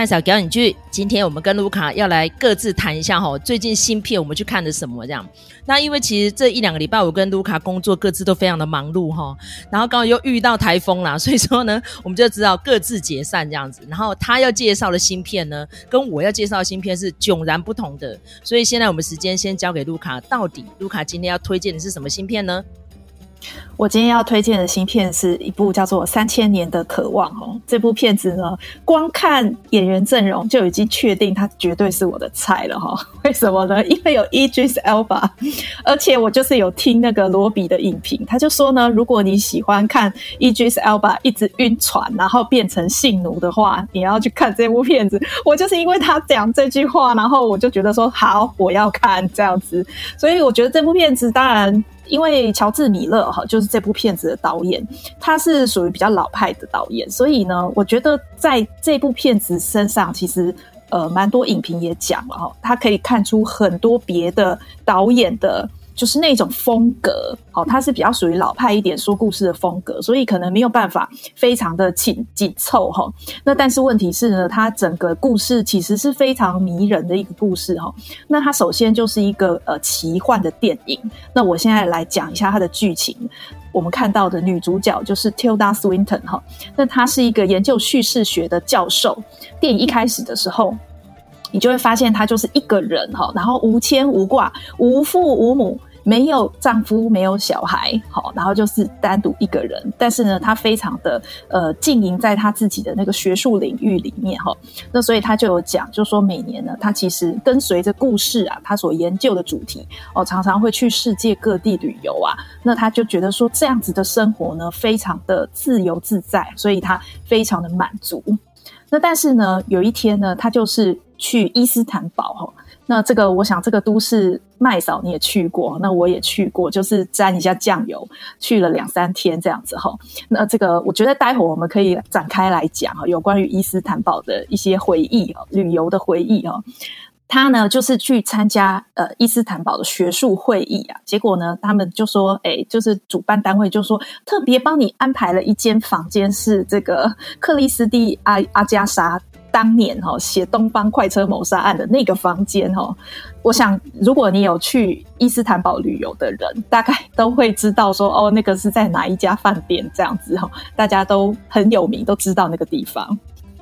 麦嫂表演剧，今天我们跟卢卡要来各自谈一下哈，最近新片我们去看的什么这样。那因为其实这一两个礼拜我跟卢卡工作各自都非常的忙碌哈，然后刚好又遇到台风啦，所以说呢，我们就只好各自解散这样子。然后他要介绍的新片呢，跟我要介绍的新片是迥然不同的，所以现在我们时间先交给卢卡，到底卢卡今天要推荐的是什么新片呢？我今天要推荐的新片是一部叫做《三千年的渴望》哦。这部片子呢，光看演员阵容就已经确定它绝对是我的菜了哈。为什么呢？因为有 Idris Elba，而且我就是有听那个罗比的影评，他就说呢，如果你喜欢看 Idris Elba 一直晕船，然后变成性奴的话，你要去看这部片子。我就是因为他讲这句话，然后我就觉得说好，我要看这样子。所以我觉得这部片子当然。因为乔治·米勒哈就是这部片子的导演，他是属于比较老派的导演，所以呢，我觉得在这部片子身上，其实呃蛮多影评也讲了哈，他可以看出很多别的导演的。就是那种风格，好，它是比较属于老派一点说故事的风格，所以可能没有办法非常的紧紧凑哈。那但是问题是呢，它整个故事其实是非常迷人的一个故事哈。那它首先就是一个呃奇幻的电影。那我现在来讲一下它的剧情。我们看到的女主角就是 Tilda Swinton 哈，那她是一个研究叙事学的教授。电影一开始的时候。你就会发现她就是一个人哈，然后无牵无挂，无父无母，没有丈夫，没有小孩，好，然后就是单独一个人。但是呢，她非常的呃经营在她自己的那个学术领域里面哈。那所以她就有讲，就说每年呢，她其实跟随着故事啊，她所研究的主题哦，常常会去世界各地旅游啊。那她就觉得说这样子的生活呢，非常的自由自在，所以她非常的满足。那但是呢，有一天呢，她就是。去伊斯坦堡哈，那这个我想这个都市麦嫂你也去过，那我也去过，就是沾一下酱油，去了两三天这样子哈。那这个我觉得待会我们可以展开来讲哈，有关于伊斯坦堡的一些回忆哈，旅游的回忆哈。他呢就是去参加呃伊斯坦堡的学术会议啊，结果呢他们就说，哎，就是主办单位就说特别帮你安排了一间房间，是这个克里斯蒂阿阿加莎。当年哈写《东方快车谋杀案》的那个房间哈，我想如果你有去伊斯坦堡旅游的人，大概都会知道说哦，那个是在哪一家饭店这样子哈，大家都很有名，都知道那个地方，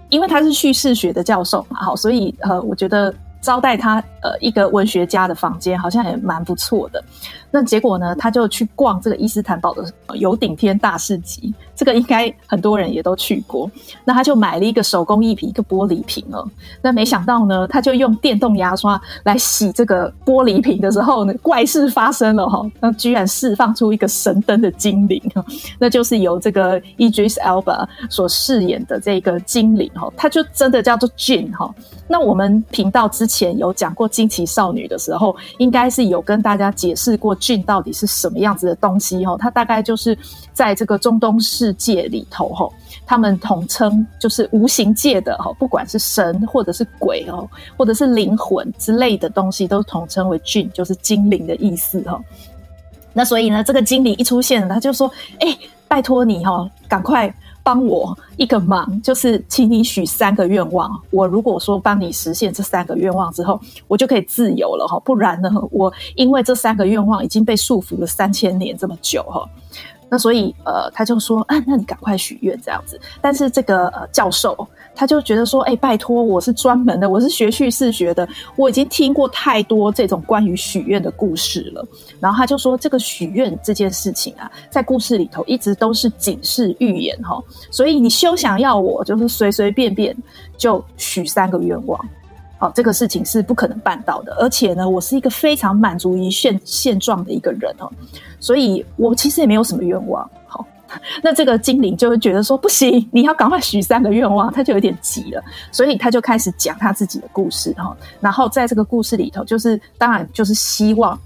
因为他是叙事学的教授嘛，好，所以呃，我觉得招待他呃一个文学家的房间好像也蛮不错的。那结果呢，他就去逛这个伊斯坦堡的有顶天大市集。这个应该很多人也都去过，那他就买了一个手工艺品，一个玻璃瓶哦。那没想到呢，他就用电动牙刷来洗这个玻璃瓶的时候呢，怪事发生了哈，那居然释放出一个神灯的精灵，那就是由这个 Idris Elba 所饰演的这个精灵哈，他就真的叫做 Jinn 哈。那我们频道之前有讲过惊奇少女的时候，应该是有跟大家解释过 Jinn 到底是什么样子的东西哈，它大概就是在这个中东世界里头哈，他们统称就是无形界的哈，不管是神或者是鬼哦，或者是灵魂之类的东西，都统称为 Jinn，就是精灵的意思哈。那所以呢，这个精灵一出现，他就说：“哎、拜托你哈，赶快。”帮我一个忙，就是请你许三个愿望。我如果说帮你实现这三个愿望之后，我就可以自由了哈。不然呢，我因为这三个愿望已经被束缚了三千年这么久哈。那所以呃，他就说，啊，那你赶快许愿这样子。但是这个呃教授他就觉得说，哎，拜托，我是专门的，我是学叙事学的，我已经听过太多这种关于许愿的故事了。然后他就说，这个许愿这件事情啊，在故事里头一直都是警示预言哈。所以你休想要我就是随随便便就许三个愿望。好，这个事情是不可能办到的。而且呢，我是一个非常满足于现现状的一个人哦，所以我其实也没有什么愿望。好，那这个精灵就会觉得说不行，你要赶快许三个愿望，他就有点急了，所以他就开始讲他自己的故事哈。然后在这个故事里头，就是当然就是希望。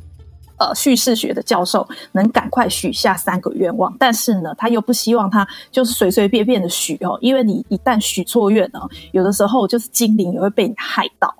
呃，叙事学的教授能赶快许下三个愿望，但是呢，他又不希望他就是随随便便的许哦，因为你一旦许错愿呢，有的时候就是精灵也会被你害到。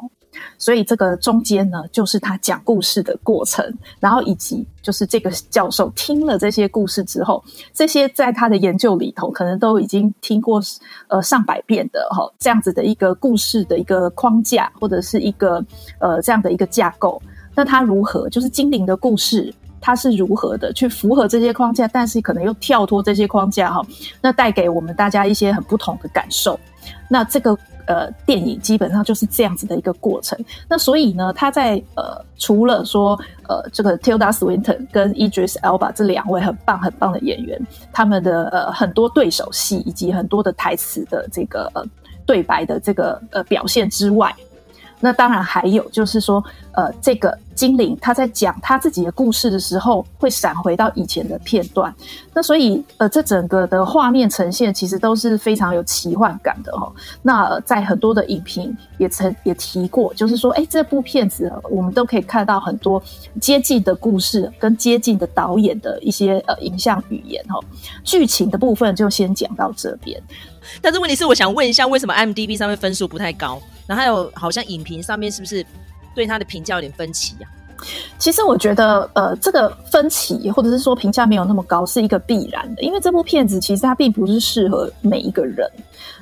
所以这个中间呢，就是他讲故事的过程，然后以及就是这个教授听了这些故事之后，这些在他的研究里头可能都已经听过呃上百遍的哈、哦，这样子的一个故事的一个框架或者是一个呃这样的一个架构，那他如何就是精灵的故事？它是如何的去符合这些框架，但是可能又跳脱这些框架哈，那带给我们大家一些很不同的感受。那这个呃电影基本上就是这样子的一个过程。那所以呢，他在呃除了说呃这个 Tilda Swinton 跟 Idris Elba 这两位很棒很棒的演员，他们的呃很多对手戏以及很多的台词的这个呃对白的这个呃表现之外。那当然还有就是说，呃，这个精灵他在讲他自己的故事的时候，会闪回到以前的片段。那所以，呃，这整个的画面呈现其实都是非常有奇幻感的哈、哦。那、在很多的影评也曾也提过，就是说，哎，这部片子我们都可以看到很多接近的故事跟接近的导演的一些呃影像语言哈、哦。剧情的部分就先讲到这边。但是问题是，我想问一下，为什么 IMDB 上面分数不太高？然后还有，好像影评上面是不是对他的评价有点分歧呀、其实我觉得，呃，这个分歧或者是说评价没有那么高，是一个必然的，因为这部片子其实它并不是适合每一个人。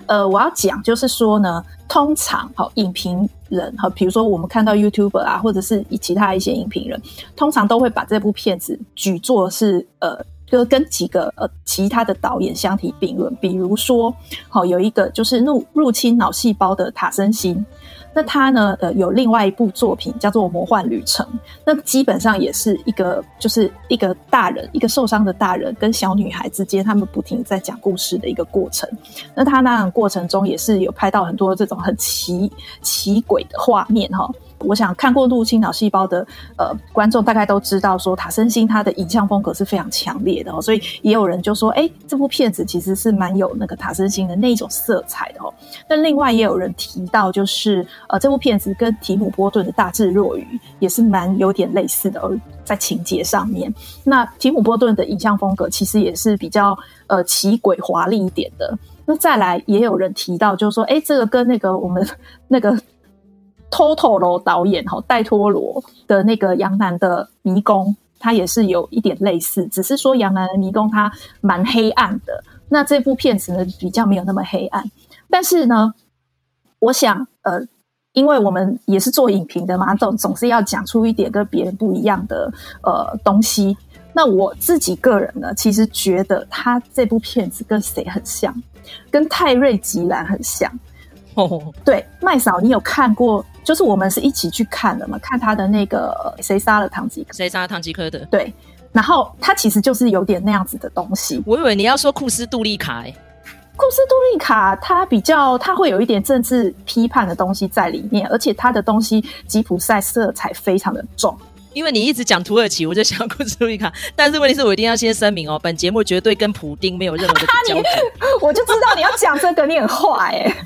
呃，我要讲就是说呢，通常好影评人哈，比如说我们看到 YouTuber 啊，或者是其他一些影评人，通常都会把这部片子举作是呃。就跟几个呃其他的导演相提并论，比如说，好有一个就是入入侵脑细胞的塔森辛，那他呢呃有另外一部作品叫做《魔幻旅程》，那基本上也是一个就是一个大人一个受伤的大人跟小女孩之间，他们不停在讲故事的一个过程。那他那过程中也是有拍到很多这种很奇奇诡的画面哈。我想看过《入侵脑细胞》的呃观众大概都知道，说塔森星他的影像风格是非常强烈的哦，所以也有人就说，哎，这部片子其实是蛮有那个塔森星的那种色彩的哦。那另外也有人提到，就是呃这部片子跟提姆波顿的《大智若愚》也是蛮有点类似的哦，在情节上面。那提姆波顿的影像风格其实也是比较呃奇诡华丽一点的。那再来也有人提到，就是说，哎，这个跟那个我们那个。托托罗导演哈，戴托罗的那个杨楠的迷宫，它也是有一点类似，只是说杨楠的迷宫它蛮黑暗的，那这部片子呢比较没有那么黑暗。但是呢，我想呃，因为我们也是做影评的嘛，总总是要讲出一点跟别人不一样的呃东西。那我自己个人呢，其实觉得他这部片子跟谁很像？跟泰瑞吉兰很像。哦，对，麦嫂，你有看过？就是我们是一起去看的嘛，看他的那个谁杀了唐吉诃，谁杀了唐吉诃德？对，然后他其实就是有点那样子的东西。我以为你要说库斯杜利卡，欸，库斯杜利卡他比较他会有一点政治批判的东西在里面，而且他的东西吉普赛色彩非常的重。因为你一直讲土耳其，我就想库斯杜利卡。但是问题是我一定要先声明哦，本节目绝对跟普丁没有任何的交集。我就知道你要讲这个，你很坏哎。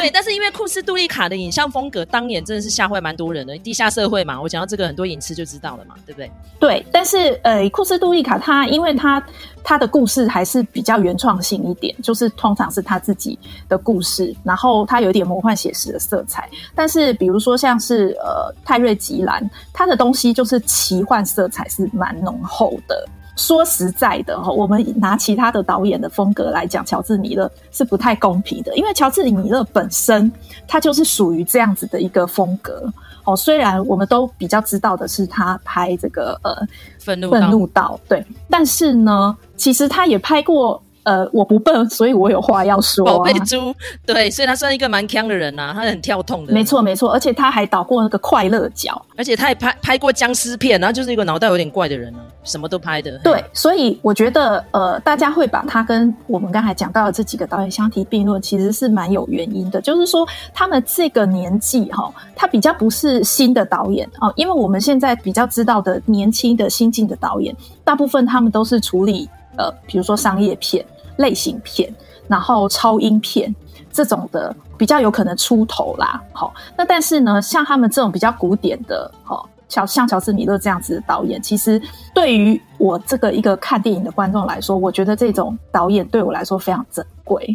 对，但是因为库斯杜利卡的影像风格，当年真的是吓坏蛮多人的。地下社会嘛，我讲到这个，很多影视就知道了嘛，对不对？对，但是呃，库斯杜利卡他，因为他他的故事还是比较原创性一点，就是通常是他自己的故事，然后他有点魔幻写实的色彩。但是比如说像是呃泰瑞吉兰，他的东西就是奇幻色彩是蛮浓厚的。说实在的哈，我们拿其他的导演的风格来讲，乔治米勒是不太公平的，因为乔治米勒本身他就是属于这样子的一个风格哦。虽然我们都比较知道的是他拍这个呃愤怒愤怒岛，对，但是呢，其实他也拍过。呃，我不笨，所以我有话要说、啊。宝贝猪，对，所以他算一个蛮强的人呐、啊，他很跳痛的。没错，没错，而且他还导过那个快乐角，而且他也拍拍过僵尸片，然后就是一个脑袋有点怪的人啊，什么都拍的。对，所以我觉得，呃，大家会把他跟我们刚才讲到的这几个导演相提并论，其实是蛮有原因的。就是说，他们这个年纪哈，他比较不是新的导演哦，因为我们现在比较知道的年轻的新进的导演，大部分他们都是处理。呃，比如说商业片、类型片，然后超英片这种的，比较有可能出头啦。好、那但是呢，像他们这种比较古典的，好、哦，像像乔治米勒这样子的导演，其实对于我这个一个看电影的观众来说，我觉得这种导演对我来说非常珍贵。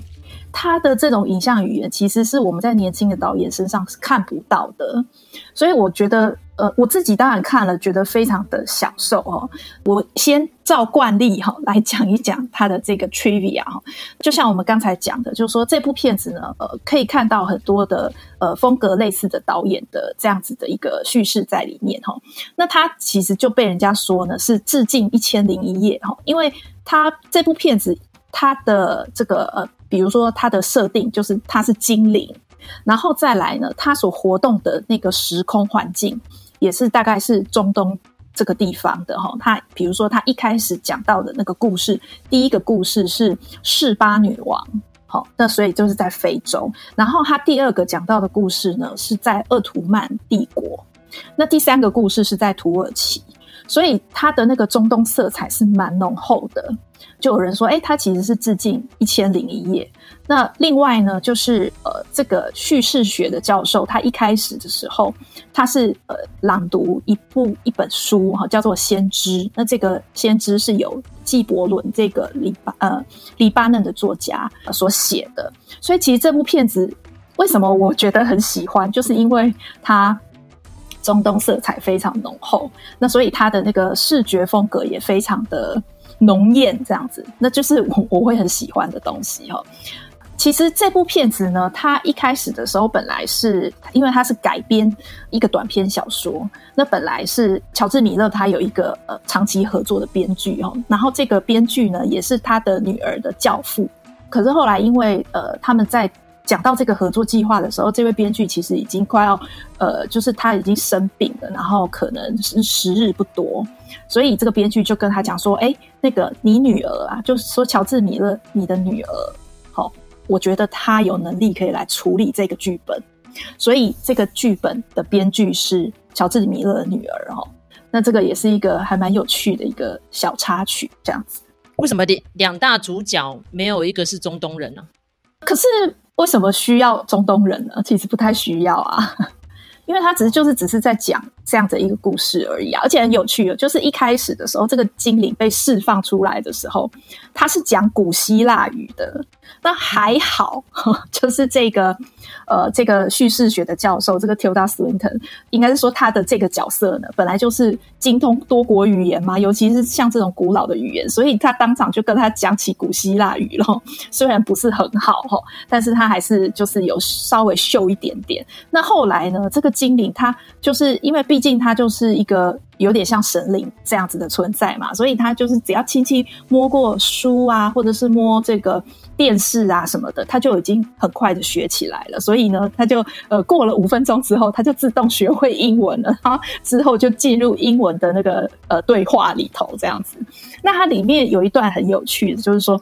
他的这种影像语言，其实是我们在年轻的导演身上是看不到的，所以我觉得。呃，我自己当然看了，觉得非常的享受哦。我先照惯例哈来讲一讲它的这个 trivia 哈，就像我们刚才讲的，就是说这部片子呢，呃，可以看到很多的呃风格类似的导演的这样子的一个叙事在里面哈。那他其实就被人家说呢是致敬《一千零一夜》哈，因为他这部片子它的这个呃，比如说它的设定就是它是精灵，然后再来呢，它所活动的那个时空环境。也是大概是中东这个地方的哈，他比如说他一开始讲到的那个故事，第一个故事是示巴女王，好，那所以就是在非洲。然后他第二个讲到的故事呢，是在鄂图曼帝国，那第三个故事是在土耳其，所以他的那个中东色彩是蛮浓厚的。就有人说，哎，他其实是致敬《一千零一夜》。那另外呢，就是呃，这个叙事学的教授，他一开始的时候，他是呃朗读一部一本书哈，叫做《先知》。那这个《先知》是由纪伯伦这个黎巴呃黎巴嫩的作家所写的。所以其实这部片子为什么我觉得很喜欢，就是因为它中东色彩非常浓厚，那所以它的那个视觉风格也非常的。浓艳这样子，那就是我我会很喜欢的东西哈。其实这部片子呢，它一开始的时候本来是因为它是改编一个短篇小说，那本来是乔治米勒他有一个呃长期合作的编剧哦，然后这个编剧呢也是他的女儿的教父，可是后来因为呃他们在。讲到这个合作计划的时候，这位编剧其实已经快要，呃，就是他已经生病了，然后可能是时日不多，所以这个编剧就跟他讲说：“哎，那个你女儿啊，就是说乔治米勒，你的女儿，好，我觉得她有能力可以来处理这个剧本，所以这个剧本的编剧是乔治米勒的女儿哦。那这个也是一个还蛮有趣的一个小插曲，这样子。为什么两两大主角没有一个是中东人呢？可是。为什么需要中东人呢？其实不太需要啊，因为他只是就是只是在讲这样的一个故事而已啊，而且很有趣哦，就是一开始的时候，这个精灵被释放出来的时候，他是讲古希腊语的。那还好，就是这个呃，这个叙事学的教授，这个 Tilda Swinton，应该是说他的这个角色呢，本来就是精通多国语言嘛，尤其是像这种古老的语言，所以他当场就跟他讲起古希腊语了。虽然不是很好哈，但是他还是就是有稍微秀一点点。那后来呢，这个精灵他就是因为毕竟他就是一个。有点像神灵这样子的存在嘛，所以他就是只要轻轻摸过书啊，或者是摸这个电视啊什么的，他就已经很快的学起来了。所以呢，他就呃过了五分钟之后，他就自动学会英文了。然后之后就进入英文的那个呃对话里头这样子。那它里面有一段很有趣的，就是说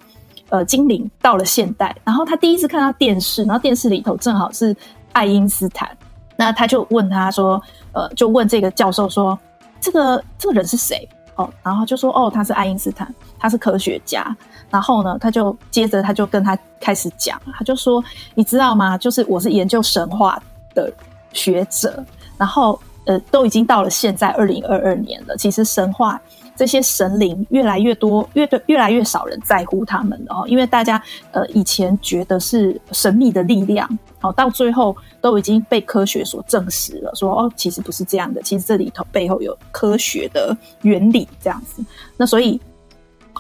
呃精灵到了现代，然后他第一次看到电视，然后电视里头正好是爱因斯坦，那他就问他说，呃，就问这个教授说。这个这个人是谁？哦，然后就说哦，他是爱因斯坦，他是科学家。然后呢，他就接着他就跟他开始讲，他就说，你知道吗？就是我是研究神话的学者，然后呃，都已经到了现在二零二二年了。其实神话这些神灵越来越多，越对越来越少人在乎他们了哦，因为大家呃以前觉得是神秘的力量。好，到最后都已经被科学所证实了，说哦，其实不是这样的，其实这里头背后有科学的原理这样子。那所以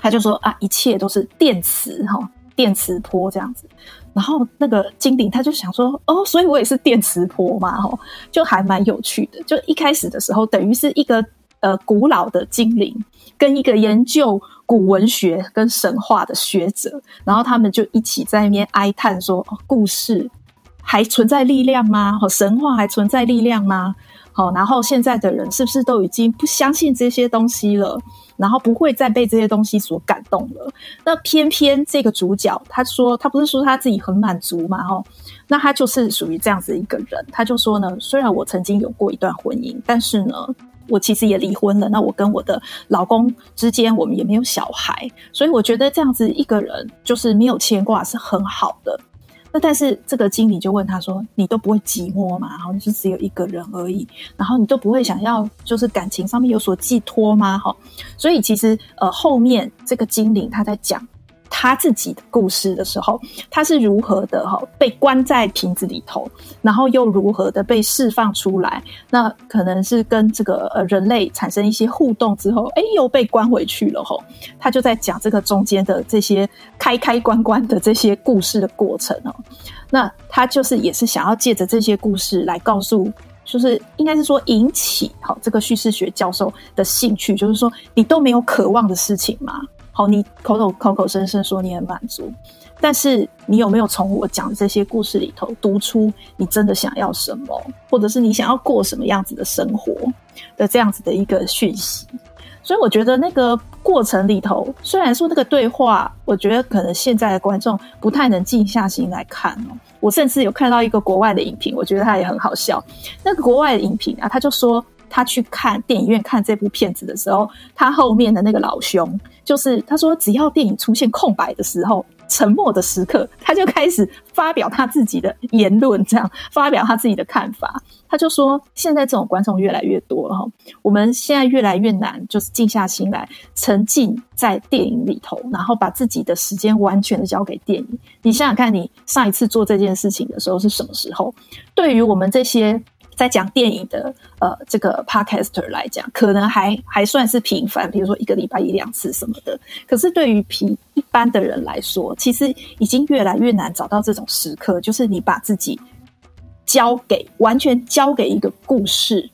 他就说啊，一切都是电磁哈，电磁波这样子。然后那个精灵他就想说哦，所以我也是电磁波嘛，哈，就还蛮有趣的。就一开始的时候，等于是一个呃古老的精灵跟一个研究古文学跟神话的学者，然后他们就一起在那边哀叹说，故事。还存在力量吗？神话还存在力量吗？好，然后现在的人是不是都已经不相信这些东西了？然后不会再被这些东西所感动了？那偏偏这个主角，他说他不是说他自己很满足嘛？哈，那他就是属于这样子一个人。他就说呢，虽然我曾经有过一段婚姻，但是呢，我其实也离婚了。那我跟我的老公之间，我们也没有小孩，所以我觉得这样子一个人就是没有牵挂是很好的。那但是这个经理就问他说：“你都不会寂寞嘛？然后你是只有一个人而已，然后你都不会想要就是感情上面有所寄托吗？哈，所以其实呃后面这个经理他在讲他自己的故事的时候，他是如何的哈被关在瓶子里头，然后又如何的被释放出来？那可能是跟这个呃人类产生一些互动之后，哎，又被关回去了吼。他就在讲这个中间的这些开开关关的这些故事的过程哦。那他就是也是想要借着这些故事来告诉。就是应该是说引起好这个叙事学教授的兴趣，就是说你都没有渴望的事情吗？好，你口口口口声声说你很满足，但是你有没有从我讲的这些故事里头读出你真的想要什么，或者是你想要过什么样子的生活的这样子的一个讯息？所以我觉得那个过程里头，虽然说那个对话，我觉得可能现在的观众不太能静下心来看哦。我甚至有看到一个国外的影评，我觉得他也很好笑。那个国外的影评啊，他就说他去看电影院看这部片子的时候，他后面的那个老兄，就是他说只要电影出现空白的时候。沉默的时刻，他就开始发表他自己的言论，这样发表他自己的看法。他就说：“现在这种观众越来越多了哈，我们现在越来越难，就是静下心来沉浸在电影里头，然后把自己的时间完全的交给电影。你想想看，你上一次做这件事情的时候是什么时候？对于我们这些。”在讲电影的呃，这个 podcaster 来讲，可能还还算是频繁，比如说一个礼拜一两次什么的。可是对于平一般的人来说，其实已经越来越难找到这种时刻，就是你把自己交给完全交给一个故事。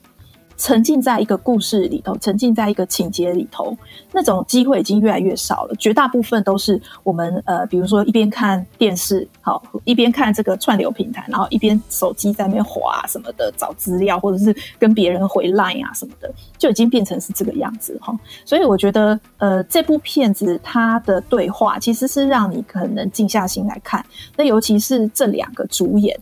沉浸在一个故事里头，沉浸在一个情节里头，那种机会已经越来越少了。绝大部分都是我们呃，比如说一边看电视，好，一边看这个串流平台，然后一边手机在那边滑什么的，找资料，或者是跟别人回 line 啊什么的，就已经变成是这个样子哈。所以我觉得，呃，这部片子它的对话其实是让你可能静下心来看，那尤其是这两个主演。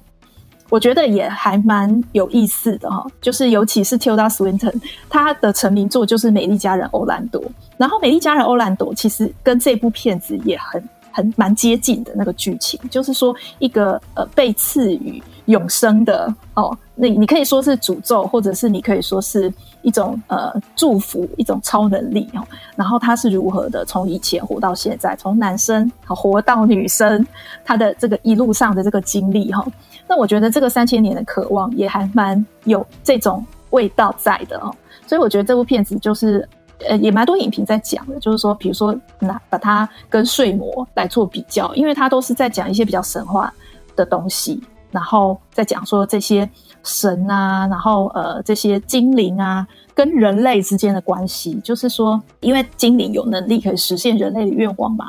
我觉得也还蛮有意思的哈，就是尤其是 Tilda Swinton，她的成名作就是《美丽佳人欧兰多》，然后《美丽佳人欧兰多》其实跟这部片子也很很蛮接近的那个剧情，就是说一个呃被赐予永生的哦，那你可以说是诅咒，或者是你可以说是一种呃祝福，一种超能力哦，然后他是如何的从以前活到现在，从男生活到女生，他的这个一路上的这个经历哈。那我觉得这个三千年的渴望也还蛮有这种味道在的哦，所以我觉得这部片子就是呃也蛮多影评在讲的，就是说比如说拿把它跟睡魔来做比较，因为它都是在讲一些比较神话的东西，然后再讲说这些神啊，然后呃这些精灵啊跟人类之间的关系，就是说因为精灵有能力可以实现人类的愿望嘛。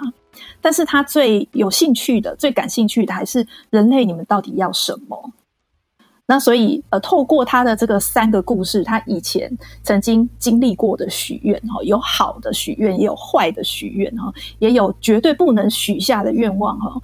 但是他最有兴趣的、最感兴趣的还是人类，你们到底要什么？那所以，呃，透过他的这个三个故事，他以前曾经经历过的许愿，哈，有好的许愿，也有坏的许愿，哈，也有绝对不能许下的愿望，哈。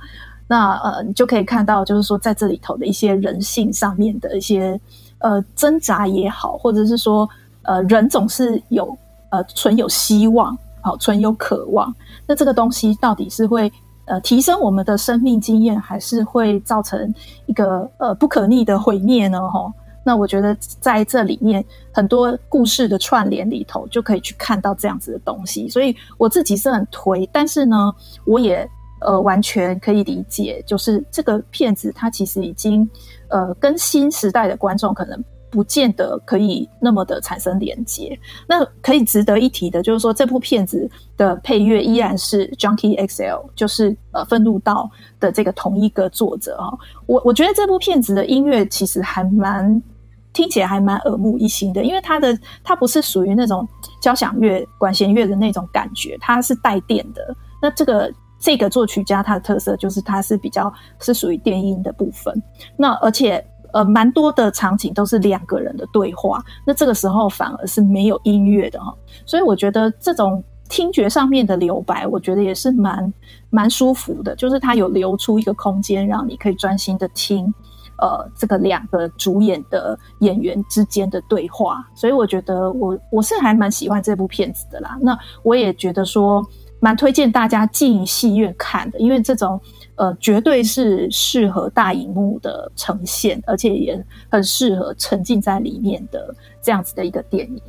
那呃，你就可以看到，就是说在这里头的一些人性上面的一些呃挣扎也好，或者是说呃，人总是有呃存有希望。好，存有渴望，那这个东西到底是会呃提升我们的生命经验，还是会造成一个呃不可逆的毁灭呢？哈，那我觉得在这里面很多故事的串联里头，就可以去看到这样子的东西。所以我自己是很推，但是呢，我也呃完全可以理解，就是这个片子它其实已经呃跟新时代的观众可能。不见得可以那么的产生连接。那可以值得一提的，就是说这部片子的配乐依然是 Junkie XL，就是呃愤怒道的这个同一个作者哈。我我觉得这部片子的音乐其实还蛮听起来还蛮耳目一新的，因为它的它不是属于那种交响乐、管弦乐的那种感觉，它是带电的。那这个这个作曲家他的特色就是它是比较是属于电音的部分。那而且。呃，蛮多的场景都是两个人的对话，那这个时候反而是没有音乐的哈，所以我觉得这种听觉上面的留白，我觉得也是蛮蛮舒服的，就是它有留出一个空间，让你可以专心的听，呃，这个两个主演的演员之间的对话，所以我觉得我我是还蛮喜欢这部片子的啦，那我也觉得说。蛮推荐大家进戏院看的，因为这种呃绝对是适合大荧幕的呈现，而且也很适合沉浸在里面的这样子的一个电影。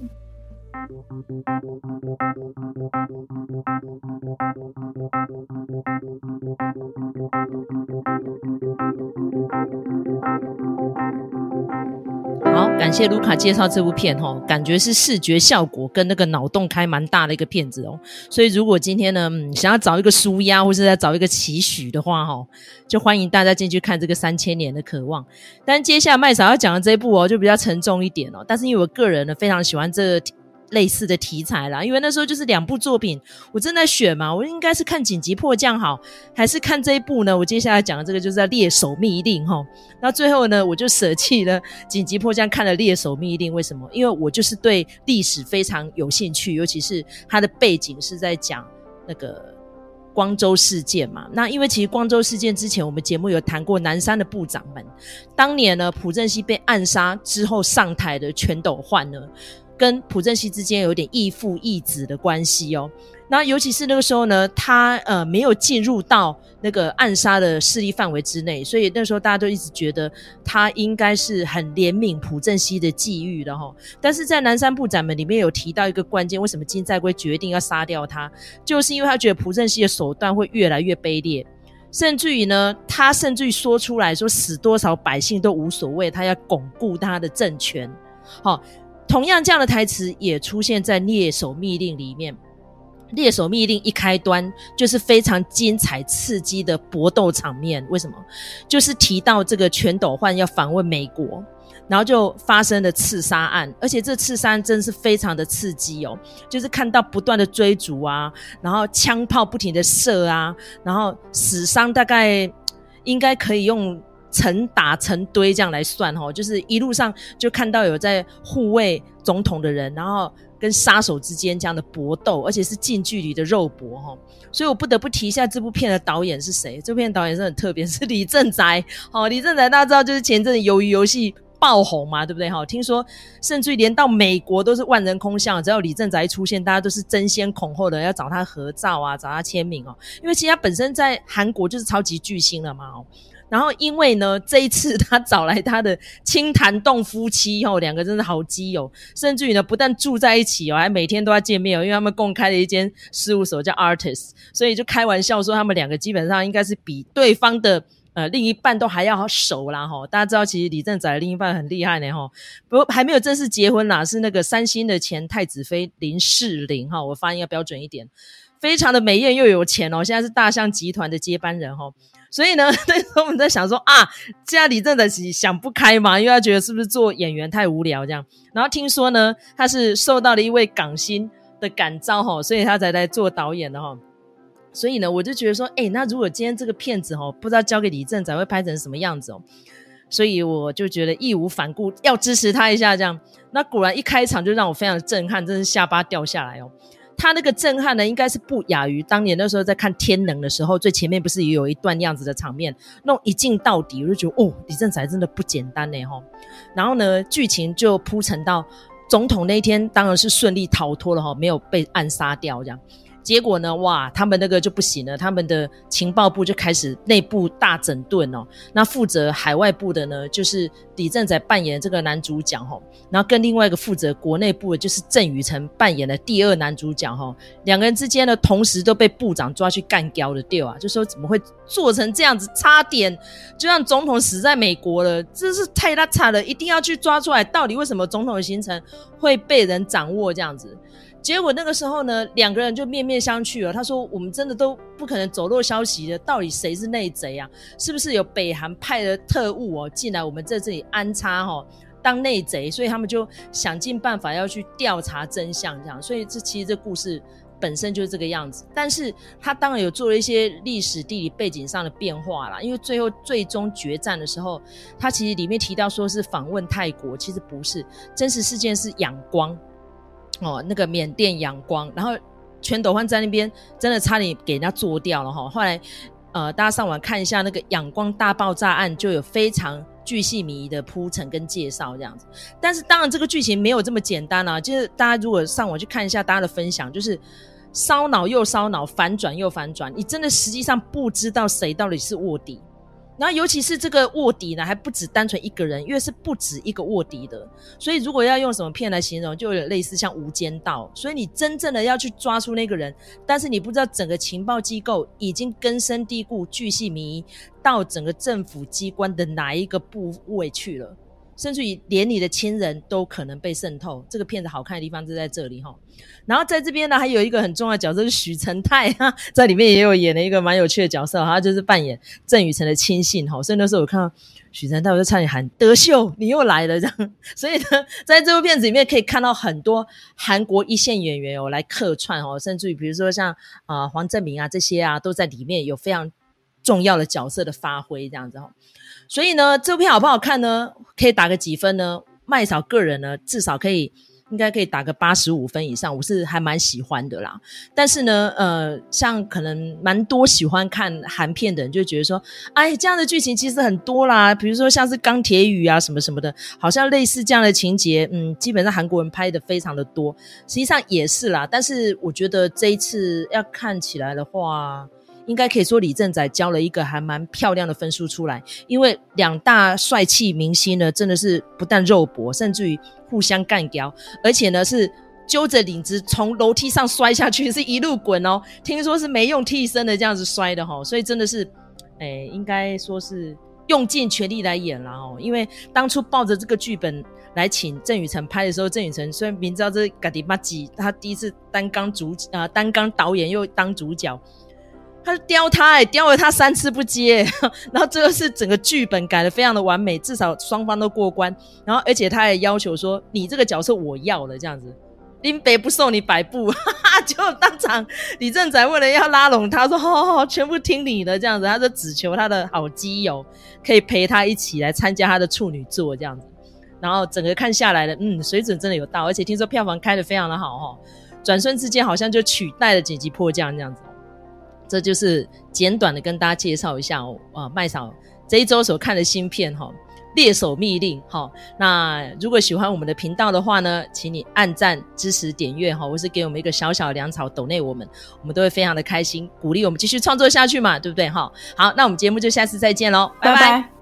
感谢卢卡介绍这部片哈，感觉是视觉效果跟那个脑洞开蛮大的一个片子哦。所以如果今天呢，想要找一个舒压或是再找一个期许的话哈，就欢迎大家进去看这个三千年的渴望。但接下来麦嫂要讲的这一部哦，就比较沉重一点哦。但是因为我个人呢非常喜欢这个。类似的题材啦，因为那时候就是两部作品，我正在选嘛，我应该是看《紧急迫降》好，还是看这一部呢？我接下来讲的这个就是在《猎手密令》哈。那最后呢，我就舍弃了《紧急迫降》，看了《猎手密令》。为什么？因为我就是对历史非常有兴趣，尤其是它的背景是在讲那个光州事件嘛。那因为其实光州事件之前，我们节目有谈过南山的部长们，当年呢，朴正熙被暗杀之后上台的全斗焕呢。跟朴正熙之间有点义父义子的关系哦，那尤其是那个时候呢，他呃没有进入到那个暗杀的势力范围之内，所以那时候大家都一直觉得他应该是很怜悯朴正熙的际遇的哈。但是在南山部长们里面有提到一个关键，为什么金在圭决定要杀掉他，就是因为他觉得朴正熙的手段会越来越卑劣，甚至于呢，他甚至于说出来说死多少百姓都无所谓，他要巩固他的政权，好。同样，这样的台词也出现在《猎手密令》里面。《猎手密令》一开端就是非常精彩刺激的搏斗场面。为什么？就是提到这个全斗焕要访问美国，然后就发生了刺杀案，而且这刺杀案真是非常的刺激哦。就是看到不断的追逐啊，然后枪炮不停的射啊，然后死伤大概应该可以用。成打成堆这样来算齁，就是一路上就看到有在护卫总统的人，然后跟杀手之间这样的搏斗，而且是近距离的肉搏齁。所以我不得不提一下这部片的导演是谁？这部片导演是很特别，是李政宰。齁，李正宅大家知道，就是前阵子鱿鱼游戏爆红嘛，对不对？哈，听说甚至于连到美国都是万人空巷，只要李正宅出现，大家都是争先恐后的要找他合照啊，找他签名哦。因为其实他本身在韩国就是超级巨星了嘛，哦。然后，因为呢，这一次他找来他的清潭洞夫妻哦，两个真的好基友，甚至于呢，不但住在一起哦，还每天都要见面哦，因为他们共开了一间事务所叫 Artist，所以就开玩笑说他们两个基本上应该是比对方的呃另一半都还要熟啦哈。大家知道，其实李正宰的另一半很厉害呢哈，不过还没有正式结婚啦，是那个三星的前太子妃林世玲哈，我发音要标准一点，非常的美艳又有钱哦，现在是大象集团的接班人哈。所以呢，那时候我们在想说啊，现在李正宰想不开嘛，因为他觉得是不是做演员太无聊这样。然后听说呢，他是受到了一位港星的感召哈，所以他才来做导演的哈。所以呢，我就觉得说，哎，那如果今天这个片子哈，不知道交给李正宰会拍成什么样子哦。所以我就觉得义无反顾要支持他一下这样。那果然一开场就让我非常震撼，真是下巴掉下来哦。他那个震撼呢，应该是不亚于当年那时候在看《天能》的时候，最前面不是也有一段样子的场面，那种一镜到底，我就觉得哦，李正才真的不简单呢吼。然后呢，剧情就铺陈到总统那一天，当然是顺利逃脱了哈，没有被暗杀掉这样。结果呢？哇，他们那个就不行了，他们的情报部就开始内部大整顿哦。那负责海外部的呢，就是李正宰扮演这个男主角哈，然后跟另外一个负责国内部的，就是郑雨辰扮演的第二男主角哈。两个人之间呢，同时都被部长抓去干掉了，对啊，就说怎么会做成这样子，差点就让总统死在美国了，真是太拉差了，一定要去抓出来，到底为什么总统的行程会被人掌握这样子。结果那个时候呢，两个人就面面相觑了。他说：“我们真的都不可能走漏消息的，到底谁是内贼啊？是不是有北韩派的特务哦进来我们在这里安插哦当内贼？所以他们就想尽办法要去调查真相，这样。所以这其实这故事本身就是这个样子。但是他当然有做了一些历史地理背景上的变化啦，因为最后最终决战的时候，他其实里面提到说是访问泰国，其实不是，真实事件是仰光。”哦，那个缅甸仰光，然后全斗焕在那边真的差点给人家做掉了哈。后来，呃，大家上网看一下那个仰光大爆炸案，就有非常巨细靡遗的铺陈跟介绍这样子。但是当然这个剧情没有这么简单啊，就是大家如果上网去看一下大家的分享，就是烧脑又烧脑，反转又反转，你真的实际上不知道谁到底是卧底。然后，尤其是这个卧底呢，还不止单纯一个人，因为是不止一个卧底的。所以，如果要用什么片来形容，就有点类似像《无间道》。所以，你真正的要去抓出那个人，但是你不知道整个情报机构已经根深蒂固、巨细靡遗到整个政府机关的哪一个部位去了。甚至于连你的亲人都可能被渗透。这个片子好看的地方就在这里哈。然后在这边呢，还有一个很重要的角色是许成泰哈，在里面也有演了一个蛮有趣的角色，他就是扮演郑雨辰的亲信哈。所以那时候我看到许成泰，我就差点喊德秀，你又来了这样。所以呢，在这部片子里面可以看到很多韩国一线演员哦来客串哦，甚至于比如说像啊、黄正明啊这些啊，都在里面有非常重要的角色的发挥这样子哈。所以呢，这部片好不好看呢？可以打个几分呢？麦嫂个人呢，至少可以。应该可以打个八十五分以上，我是还蛮喜欢的啦。但是呢，呃，像可能蛮多喜欢看韩片的人就觉得说，哎，这样的剧情其实很多啦，比如说像是钢铁雨啊什么什么的，好像类似这样的情节，嗯，基本上韩国人拍的非常的多，实际上也是啦。但是我觉得这一次要看起来的话。应该可以说李正宰交了一个还蛮漂亮的分数出来，因为两大帅气明星呢，真的是不但肉搏，甚至于互相干掉，而且呢是揪着领子从楼梯上摔下去，是一路滚哦。听说是没用替身的这样子摔的哈，所以真的是，哎，应该说是用尽全力来演了哦。因为当初抱着这个剧本来请郑雨辰拍的时候，郑雨辰虽然明知道这是嘎迪巴吉，他第一次担纲主啊、呃、担纲导演又当主角。他雕他哎、欸，雕了他三次不接，然后最后是整个剧本改得非常的完美，至少双方都过关。然后而且他还要求说，你这个角色我要了这样子，林北不受你摆布，哈哈，就当场李正宰为了要拉拢他说，好好好，全部听你的这样子，他就只求他的好基友可以陪他一起来参加他的处女作这样子。然后整个看下来的，嗯，水准真的有到，而且听说票房开得非常的好哈，转瞬之间好像就取代了紧急迫降这样子。这就是简短的跟大家介绍一下哦，啊，麦嫂这一周所看的新片哈，《猎手密令》哈。那如果喜欢我们的频道的话呢，请你按赞、支持、点阅哈，或是给我们一个小小的粮草，抖内我们，我们都会非常的开心，鼓励我们继续创作下去嘛，对不对哈？好，那我们节目就下次再见喽，拜拜。拜拜。